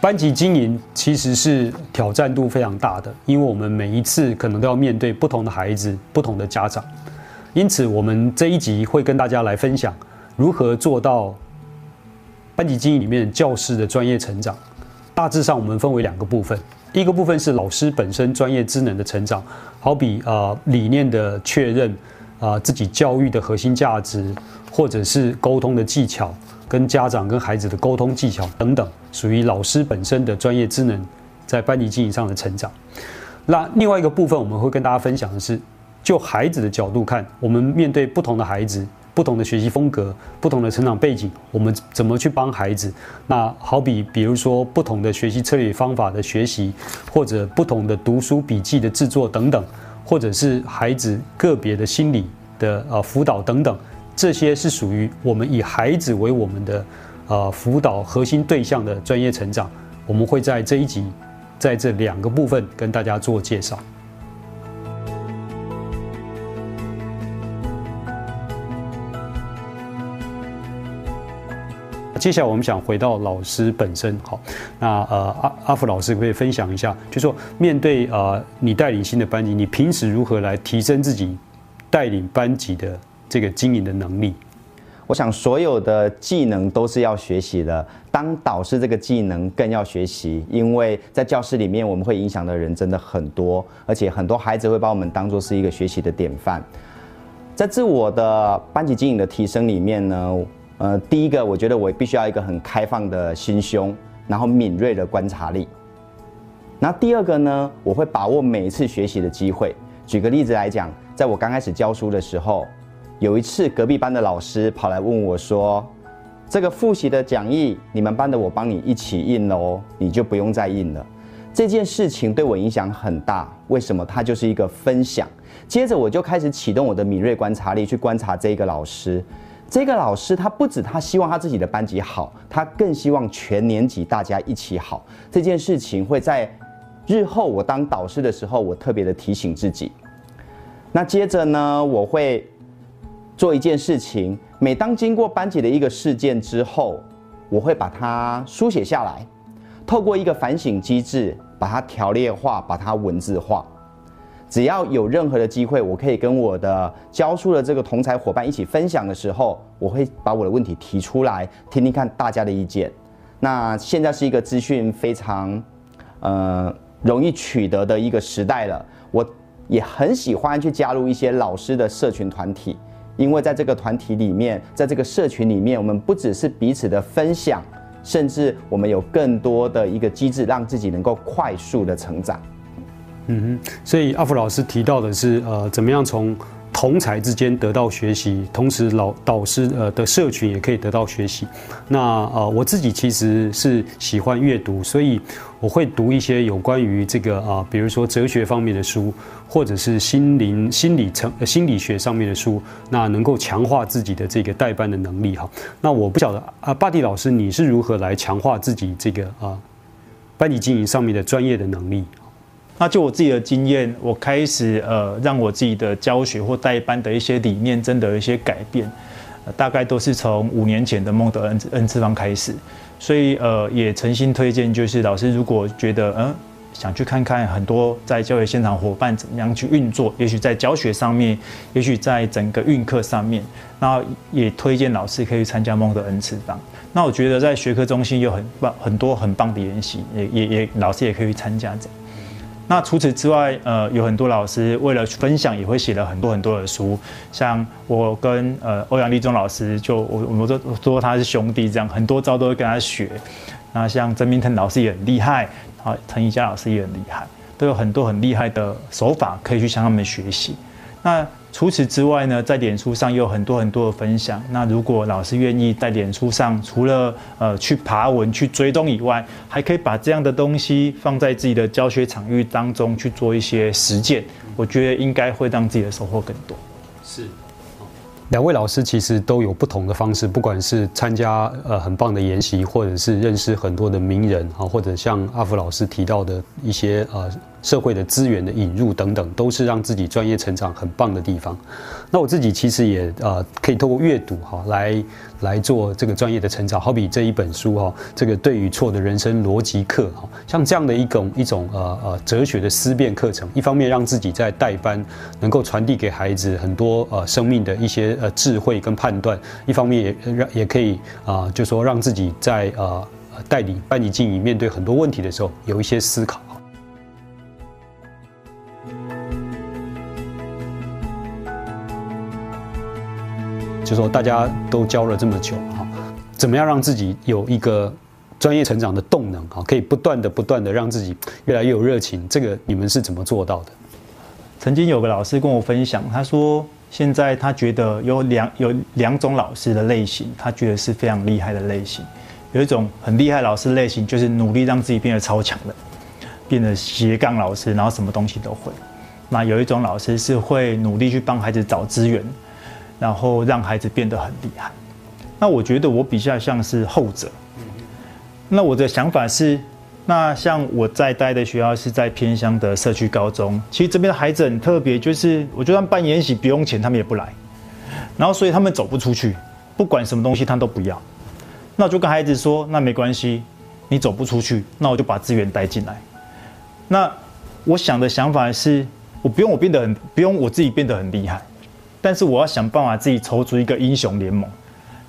班级经营其实是挑战度非常大的，因为我们每一次可能都要面对不同的孩子、不同的家长，因此我们这一集会跟大家来分享如何做到班级经营里面教师的专业成长。大致上我们分为两个部分，一个部分是老师本身专业知能的成长，好比啊理念的确认，啊自己教育的核心价值，或者是沟通的技巧。跟家长、跟孩子的沟通技巧等等，属于老师本身的专业职能，在班级经营上的成长。那另外一个部分，我们会跟大家分享的是，就孩子的角度看，我们面对不同的孩子、不同的学习风格、不同的成长背景，我们怎么去帮孩子？那好比，比如说不同的学习策略方法的学习，或者不同的读书笔记的制作等等，或者是孩子个别的心理的呃辅导等等。这些是属于我们以孩子为我们的，呃，辅导核心对象的专业成长。我们会在这一集，在这两个部分跟大家做介绍。接下来我们想回到老师本身，好，那呃阿阿福老师可以分享一下，就说面对呃你带领新的班级，你平时如何来提升自己带领班级的？这个经营的能力，我想所有的技能都是要学习的。当导师这个技能更要学习，因为在教室里面我们会影响的人真的很多，而且很多孩子会把我们当做是一个学习的典范。在自我的班级经营的提升里面呢，呃，第一个我觉得我必须要一个很开放的心胸，然后敏锐的观察力。那第二个呢，我会把握每一次学习的机会。举个例子来讲，在我刚开始教书的时候。有一次，隔壁班的老师跑来问我说：“这个复习的讲义，你们班的我帮你一起印了哦，你就不用再印了。”这件事情对我影响很大。为什么？它就是一个分享。接着我就开始启动我的敏锐观察力，去观察这个老师。这个老师他不止他希望他自己的班级好，他更希望全年级大家一起好。这件事情会在日后我当导师的时候，我特别的提醒自己。那接着呢，我会。做一件事情，每当经过班级的一个事件之后，我会把它书写下来，透过一个反省机制，把它条列化，把它文字化。只要有任何的机会，我可以跟我的教书的这个同才伙伴一起分享的时候，我会把我的问题提出来，听听看大家的意见。那现在是一个资讯非常，呃，容易取得的一个时代了，我也很喜欢去加入一些老师的社群团体。因为在这个团体里面，在这个社群里面，我们不只是彼此的分享，甚至我们有更多的一个机制，让自己能够快速的成长。嗯哼，所以阿福老师提到的是，呃，怎么样从。同才之间得到学习，同时老导师呃的社群也可以得到学习。那呃我自己其实是喜欢阅读，所以我会读一些有关于这个啊，比如说哲学方面的书，或者是心灵心理成心理学上面的书，那能够强化自己的这个代班的能力哈。那我不晓得啊，巴蒂老师你是如何来强化自己这个啊班级经营上面的专业的能力？那就我自己的经验，我开始呃，让我自己的教学或带班的一些理念真的有一些改变，大概都是从五年前的孟德恩恩次方开始，所以呃，也诚心推荐，就是老师如果觉得嗯，想去看看很多在教学现场伙伴怎么样去运作，也许在教学上面，也许在整个运课上面，那也推荐老师可以参加孟德恩次方。那我觉得在学科中心有很棒很多很棒的研习，也也也老师也可以去参加这样。那除此之外，呃，有很多老师为了分享，也会写了很多很多的书。像我跟呃欧阳立中老师，就我我们都说他是兄弟，这样很多招都会跟他学。那像曾明腾老师也很厉害，啊，陈怡佳老师也很厉害，都有很多很厉害的手法可以去向他们学习。那除此之外呢，在脸书上也有很多很多的分享。那如果老师愿意在脸书上，除了呃去爬文、去追踪以外，还可以把这样的东西放在自己的教学场域当中去做一些实践，我觉得应该会让自己的收获更多。是，两位老师其实都有不同的方式，不管是参加呃很棒的研习，或者是认识很多的名人啊，或者像阿福老师提到的一些呃社会的资源的引入等等，都是让自己专业成长很棒的地方。那我自己其实也呃可以透过阅读哈来来做这个专业的成长，好比这一本书哈，这个对与错的人生逻辑课哈，像这样的一种一种呃呃哲学的思辨课程，一方面让自己在带班能够传递给孩子很多呃生命的一些呃智慧跟判断，一方面也让也可以啊就说让自己在呃。带领班级经营面对很多问题的时候，有一些思考。就说大家都教了这么久哈，怎么样让自己有一个专业成长的动能哈，可以不断的、不断的让自己越来越有热情？这个你们是怎么做到的？曾经有个老师跟我分享，他说现在他觉得有两有两种老师的类型，他觉得是非常厉害的类型。有一种很厉害老师类型，就是努力让自己变得超强的，变得斜杠老师，然后什么东西都会。那有一种老师是会努力去帮孩子找资源，然后让孩子变得很厉害。那我觉得我比较像是后者。那我的想法是，那像我在待的学校是在偏乡的社区高中，其实这边的孩子很特别，就是我就算办演习不用钱，他们也不来。然后所以他们走不出去，不管什么东西他都不要。那我就跟孩子说，那没关系，你走不出去，那我就把资源带进来。那我想的想法是，我不用我变得很，不用我自己变得很厉害，但是我要想办法自己筹出一个英雄联盟，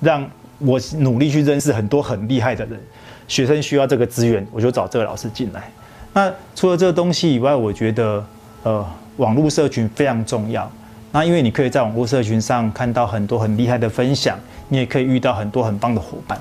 让我努力去认识很多很厉害的人。学生需要这个资源，我就找这个老师进来。那除了这个东西以外，我觉得呃，网络社群非常重要。那因为你可以在网络社群上看到很多很厉害的分享，你也可以遇到很多很棒的伙伴。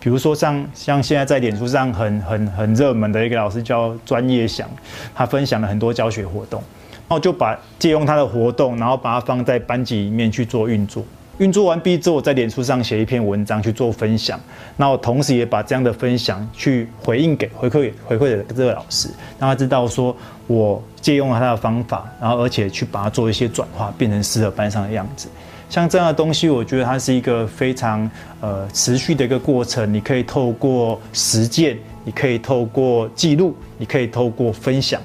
比如说像像现在在脸书上很很很热门的一个老师叫专业想，他分享了很多教学活动，然后就把借用他的活动，然后把它放在班级里面去做运作。运作完毕之后，在脸书上写一篇文章去做分享，那我同时也把这样的分享去回应给回馈回馈给这个老师，让他知道说我借用了他的方法，然后而且去把它做一些转化，变成适合班上的样子。像这样的东西，我觉得它是一个非常呃持续的一个过程。你可以透过实践，你可以透过记录，你可以透过分享，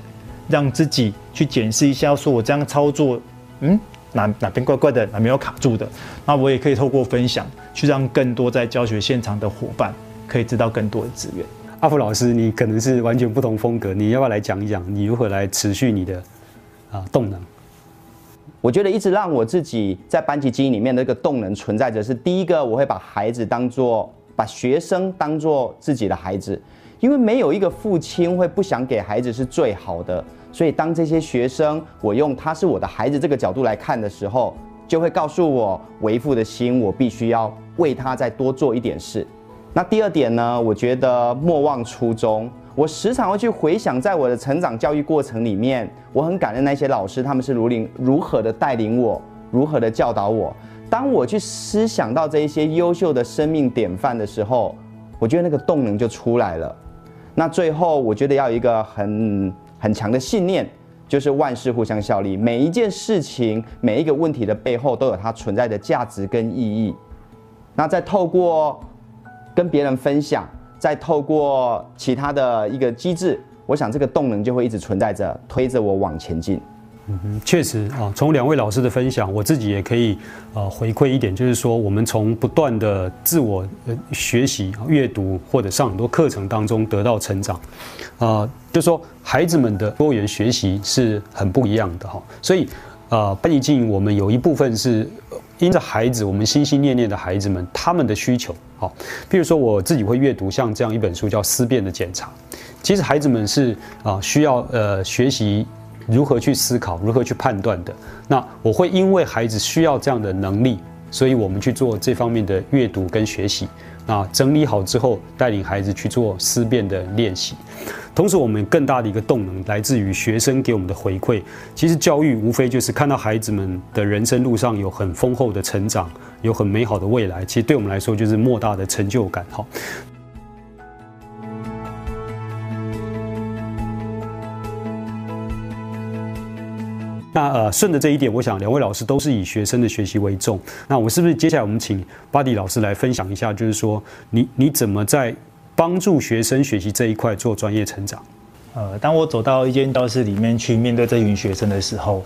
让自己去检视一下，说我这样操作，嗯，哪哪边怪怪的，哪没有卡住的。那我也可以透过分享，去让更多在教学现场的伙伴可以知道更多的资源。阿福老师，你可能是完全不同风格，你要不要来讲一讲，你如何来持续你的啊动能？我觉得一直让我自己在班级经营里面的一个动能存在着，是第一个，我会把孩子当做把学生当做自己的孩子，因为没有一个父亲会不想给孩子是最好的，所以当这些学生我用他是我的孩子这个角度来看的时候，就会告诉我为父的心，我必须要为他再多做一点事。那第二点呢，我觉得莫忘初衷。我时常会去回想，在我的成长教育过程里面，我很感恩那些老师，他们是如领如何的带领我，如何的教导我。当我去思想到这一些优秀的生命典范的时候，我觉得那个动能就出来了。那最后，我觉得要有一个很很强的信念，就是万事互相效力，每一件事情、每一个问题的背后都有它存在的价值跟意义。那再透过跟别人分享。再透过其他的一个机制，我想这个动能就会一直存在着，推着我往前进。嗯，确实啊，从两位老师的分享，我自己也可以呃回馈一点，就是说我们从不断的自我学习、阅读或者上很多课程当中得到成长，啊，就说孩子们的多元学习是很不一样的哈。所以啊，班级经营我们有一部分是。因着孩子，我们心心念念的孩子们，他们的需求，好，比如说我自己会阅读像这样一本书，叫《思辨的检查》。其实孩子们是啊，需要呃学习如何去思考，如何去判断的。那我会因为孩子需要这样的能力，所以我们去做这方面的阅读跟学习。那整理好之后，带领孩子去做思辨的练习。同时，我们更大的一个动能来自于学生给我们的回馈。其实，教育无非就是看到孩子们的人生路上有很丰厚的成长，有很美好的未来。其实，对我们来说就是莫大的成就感。哈。那呃，顺着这一点，我想两位老师都是以学生的学习为重。那我是不是接下来我们请巴迪老师来分享一下，就是说你你怎么在？帮助学生学习这一块做专业成长。呃，当我走到一间教室里面去面对这群学生的时候，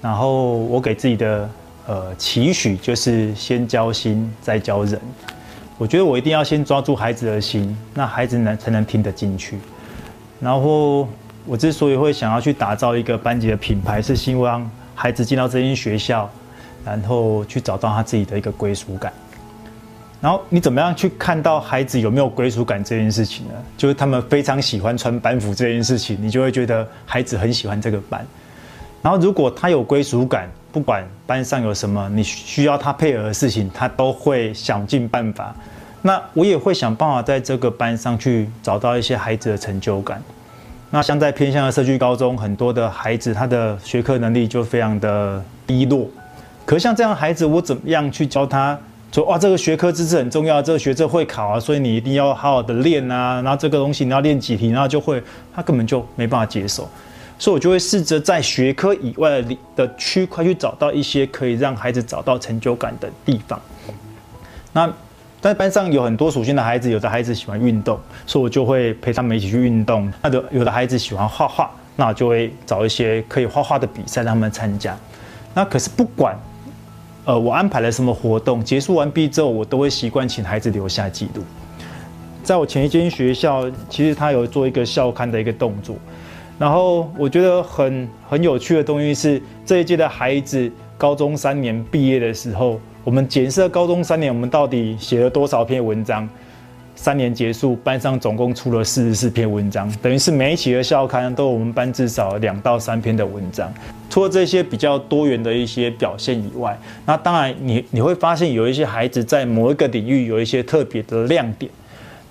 然后我给自己的呃期许就是先教心，再教人。我觉得我一定要先抓住孩子的心，那孩子能才能听得进去。然后我之所以会想要去打造一个班级的品牌，是希望孩子进到这间学校，然后去找到他自己的一个归属感。然后你怎么样去看到孩子有没有归属感这件事情呢？就是他们非常喜欢穿班服这件事情，你就会觉得孩子很喜欢这个班。然后如果他有归属感，不管班上有什么你需要他配合的事情，他都会想尽办法。那我也会想办法在这个班上去找到一些孩子的成就感。那像在偏向的社区高中，很多的孩子他的学科能力就非常的低落。可像这样孩子，我怎么样去教他？说哇，这个学科知识很重要，这个学这会考啊，所以你一定要好好的练啊。然后这个东西你要练几题，然后就会，他根本就没办法接受。所以我就会试着在学科以外的的区块去找到一些可以让孩子找到成就感的地方。那在班上有很多属性的孩子，有的孩子喜欢运动，所以我就会陪他们一起去运动。那的有的孩子喜欢画画，那我就会找一些可以画画的比赛让他们参加。那可是不管。呃，我安排了什么活动？结束完毕之后，我都会习惯请孩子留下记录。在我前一间学校，其实他有做一个校刊的一个动作，然后我觉得很很有趣的东西是，这一届的孩子高中三年毕业的时候，我们检测高中三年我们到底写了多少篇文章。三年结束，班上总共出了四十四篇文章，等于是每一期的校刊都有我们班至少两到三篇的文章。除了这些比较多元的一些表现以外，那当然你你会发现有一些孩子在某一个领域有一些特别的亮点。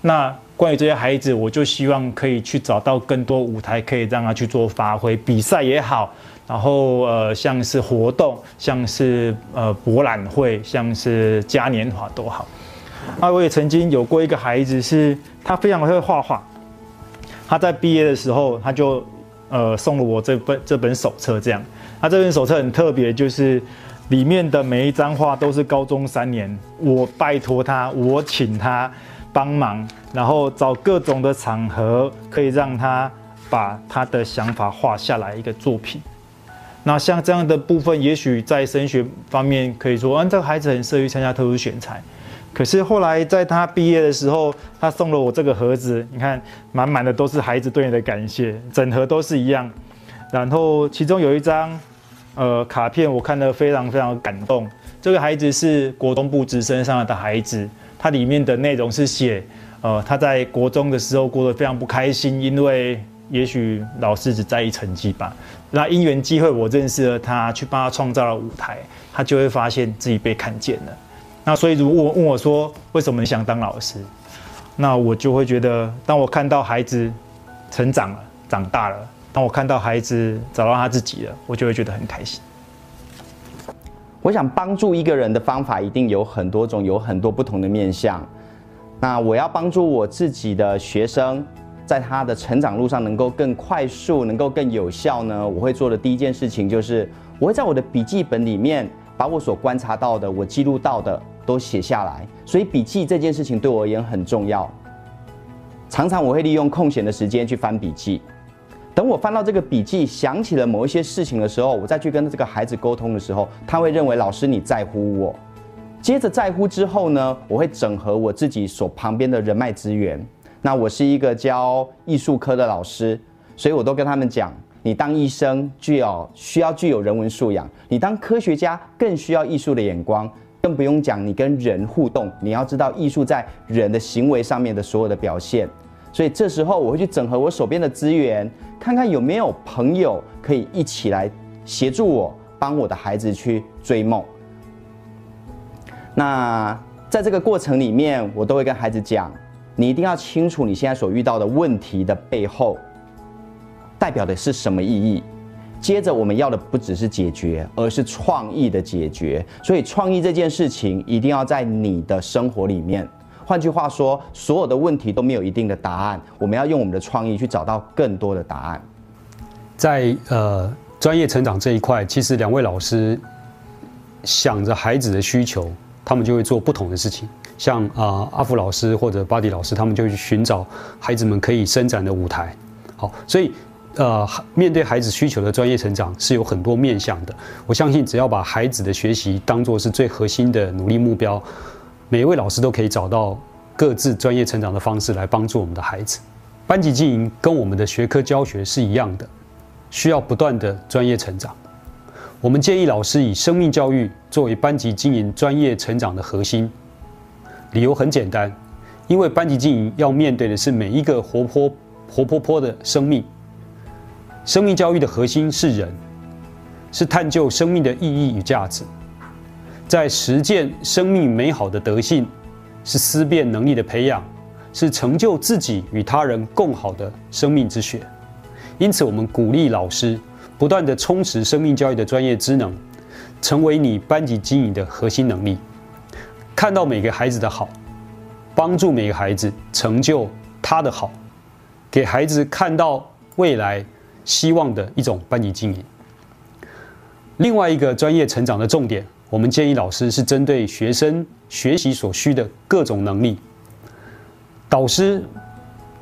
那关于这些孩子，我就希望可以去找到更多舞台，可以让他去做发挥，比赛也好，然后呃像是活动，像是呃博览会，像是嘉年华都好。啊，我也曾经有过一个孩子，是他非常会画画。他在毕业的时候，他就呃送了我这本这本手册，这样。他这本手册很特别，就是里面的每一张画都是高中三年，我拜托他，我请他帮忙，然后找各种的场合，可以让他把他的想法画下来一个作品。那像这样的部分，也许在升学方面可以说，嗯，这个孩子很适合参加特殊选材。可是后来在他毕业的时候，他送了我这个盒子，你看满满的都是孩子对你的感谢，整盒都是一样。然后其中有一张，呃，卡片我看得非常非常感动。这个孩子是国中部直升上来的孩子，他里面的内容是写，呃，他在国中的时候过得非常不开心，因为也许老师只在意成绩吧。那因缘机会我认识了他，去帮他创造了舞台，他就会发现自己被看见了。那所以，如果问我说为什么你想当老师，那我就会觉得，当我看到孩子成长了、长大了，当我看到孩子找到他自己了，我就会觉得很开心。我想帮助一个人的方法一定有很多种，有很多不同的面向。那我要帮助我自己的学生，在他的成长路上能够更快速、能够更有效呢？我会做的第一件事情就是，我会在我的笔记本里面把我所观察到的、我记录到的。都写下来，所以笔记这件事情对我而言很重要。常常我会利用空闲的时间去翻笔记，等我翻到这个笔记，想起了某一些事情的时候，我再去跟这个孩子沟通的时候，他会认为老师你在乎我。接着在乎之后呢，我会整合我自己所旁边的人脉资源。那我是一个教艺术科的老师，所以我都跟他们讲，你当医生具有需要具有人文素养，你当科学家更需要艺术的眼光。更不用讲，你跟人互动，你要知道艺术在人的行为上面的所有的表现。所以这时候我会去整合我手边的资源，看看有没有朋友可以一起来协助我，帮我的孩子去追梦。那在这个过程里面，我都会跟孩子讲，你一定要清楚你现在所遇到的问题的背后，代表的是什么意义。接着我们要的不只是解决，而是创意的解决。所以创意这件事情一定要在你的生活里面。换句话说，所有的问题都没有一定的答案，我们要用我们的创意去找到更多的答案。在呃专业成长这一块，其实两位老师想着孩子的需求，他们就会做不同的事情。像啊阿福老师或者巴迪老师，他们就去寻找孩子们可以伸展的舞台。好，所以呃，面对孩子需求的专业成长是有很多面向的。我相信，只要把孩子的学习当做是最核心的努力目标，每一位老师都可以找到各自专业成长的方式来帮助我们的孩子。班级经营跟我们的学科教学是一样的，需要不断的专业成长。我们建议老师以生命教育作为班级经营专业成长的核心。理由很简单，因为班级经营要面对的是每一个活泼活泼泼的生命。生命教育的核心是人，是探究生命的意义与价值，在实践生命美好的德性，是思辨能力的培养。是成就自己与他人共好的生命之学，因此我们鼓励老师不断的充实生命教育的专业知能，成为你班级经营的核心能力。看到每个孩子的好，帮助每个孩子成就他的好，给孩子看到未来希望的一种班级经营。另外一个专业成长的重点，我们建议老师是针对学生学习所需的各种能力。导师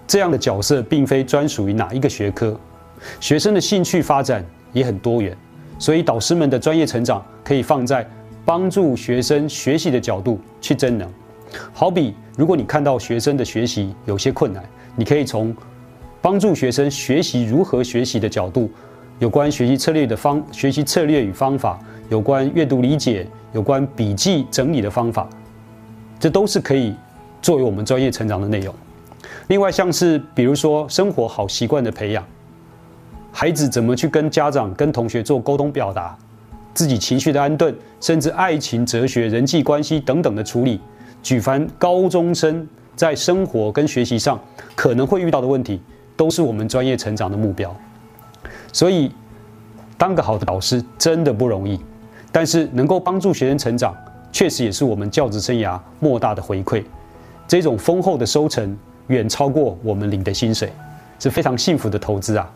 这样的角色并非专属于哪一个学科，学生的兴趣发展也很多元，所以导师们的专业成长可以放在帮助学生学习的角度去增能。好比如果你看到学生的学习有些困难，你可以从帮助学生学习如何学习的角度，有关学习策略的方学习策略与方法，有关阅读理解，有关笔记整理的方法，这都是可以。作为我们专业成长的内容，另外像是比如说生活好习惯的培养，孩子怎么去跟家长、跟同学做沟通表达，自己情绪的安顿，甚至爱情、哲学、人际关系等等的处理，举凡高中生在生活跟学习上可能会遇到的问题，都是我们专业成长的目标。所以，当个好的导师真的不容易，但是能够帮助学生成长，确实也是我们教职生涯莫大的回馈。这种丰厚的收成远超过我们领的薪水，是非常幸福的投资啊！